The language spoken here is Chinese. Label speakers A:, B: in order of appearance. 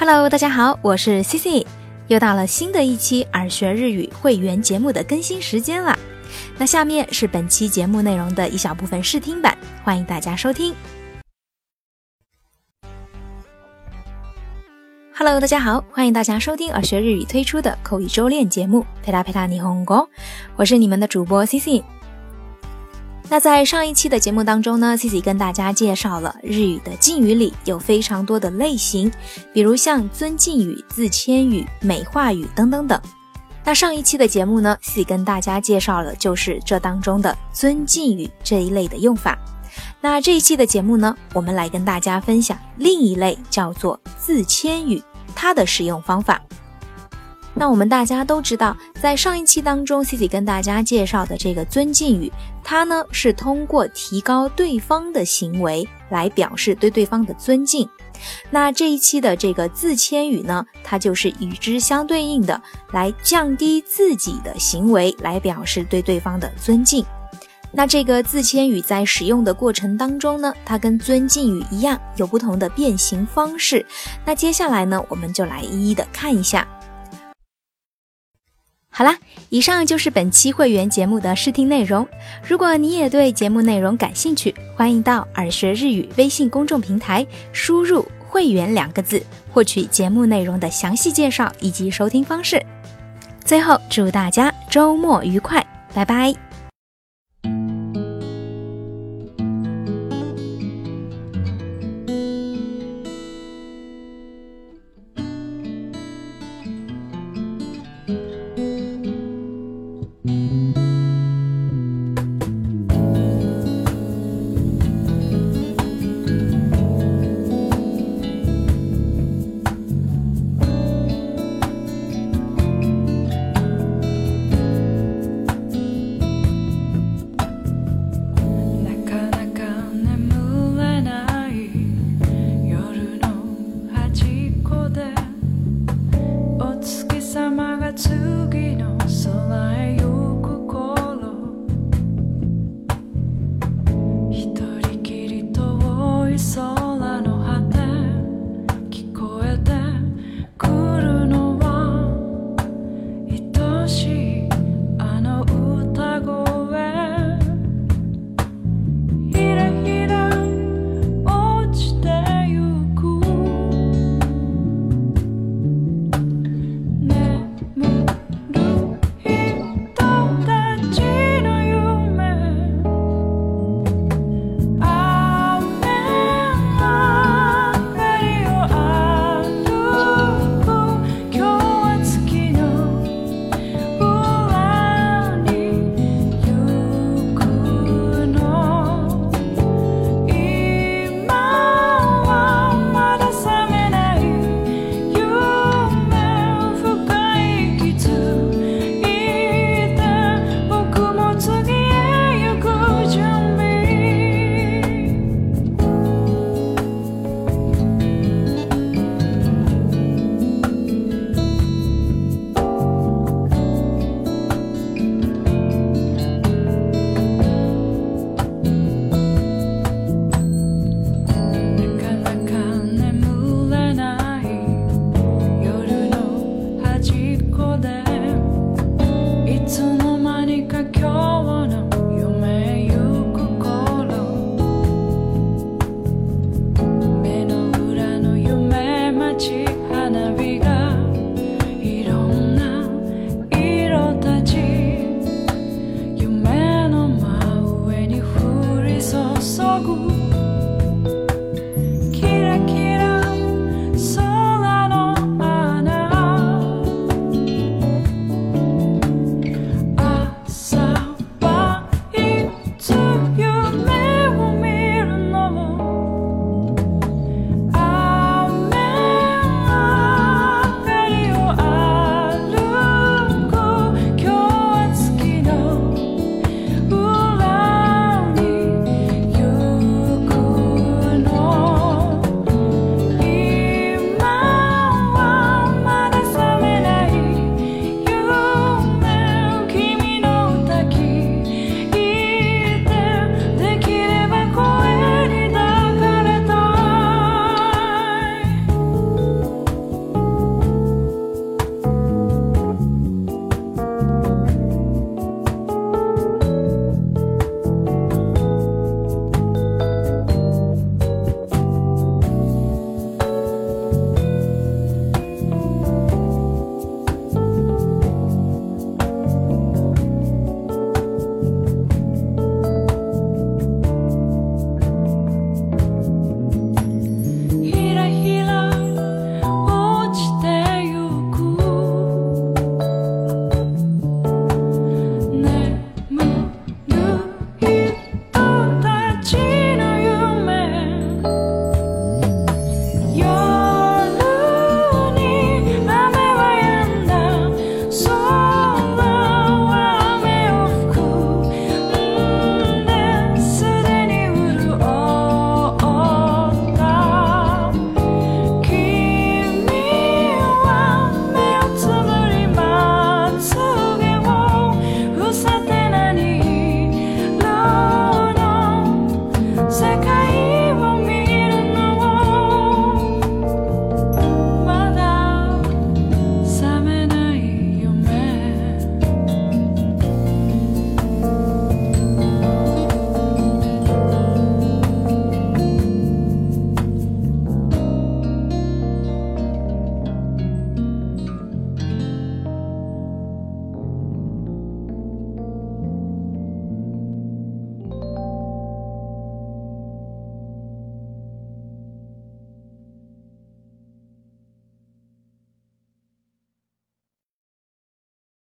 A: Hello，大家好，我是 C C，又到了新的一期耳学日语会员节目的更新时间了。那下面是本期节目内容的一小部分试听版，欢迎大家收听。Hello，大家好，欢迎大家收听耳学日语推出的口语周练节目《陪他陪他霓虹国》，我是你们的主播 C C。那在上一期的节目当中呢，Cici 跟大家介绍了日语的敬语里有非常多的类型，比如像尊敬语、自谦语、美化语等等等。那上一期的节目呢，Cici 跟大家介绍了就是这当中的尊敬语这一类的用法。那这一期的节目呢，我们来跟大家分享另一类叫做自谦语，它的使用方法。那我们大家都知道，在上一期当中，Cici 跟大家介绍的这个尊敬语，它呢是通过提高对方的行为来表示对对方的尊敬。那这一期的这个自谦语呢，它就是与之相对应的，来降低自己的行为来表示对对方的尊敬。那这个自谦语在使用的过程当中呢，它跟尊敬语一样有不同的变形方式。那接下来呢，我们就来一一的看一下。好啦，以上就是本期会员节目的试听内容。如果你也对节目内容感兴趣，欢迎到耳学日语微信公众平台输入“会员”两个字，获取节目内容的详细介绍以及收听方式。最后，祝大家周末愉快，拜拜。
B: 一人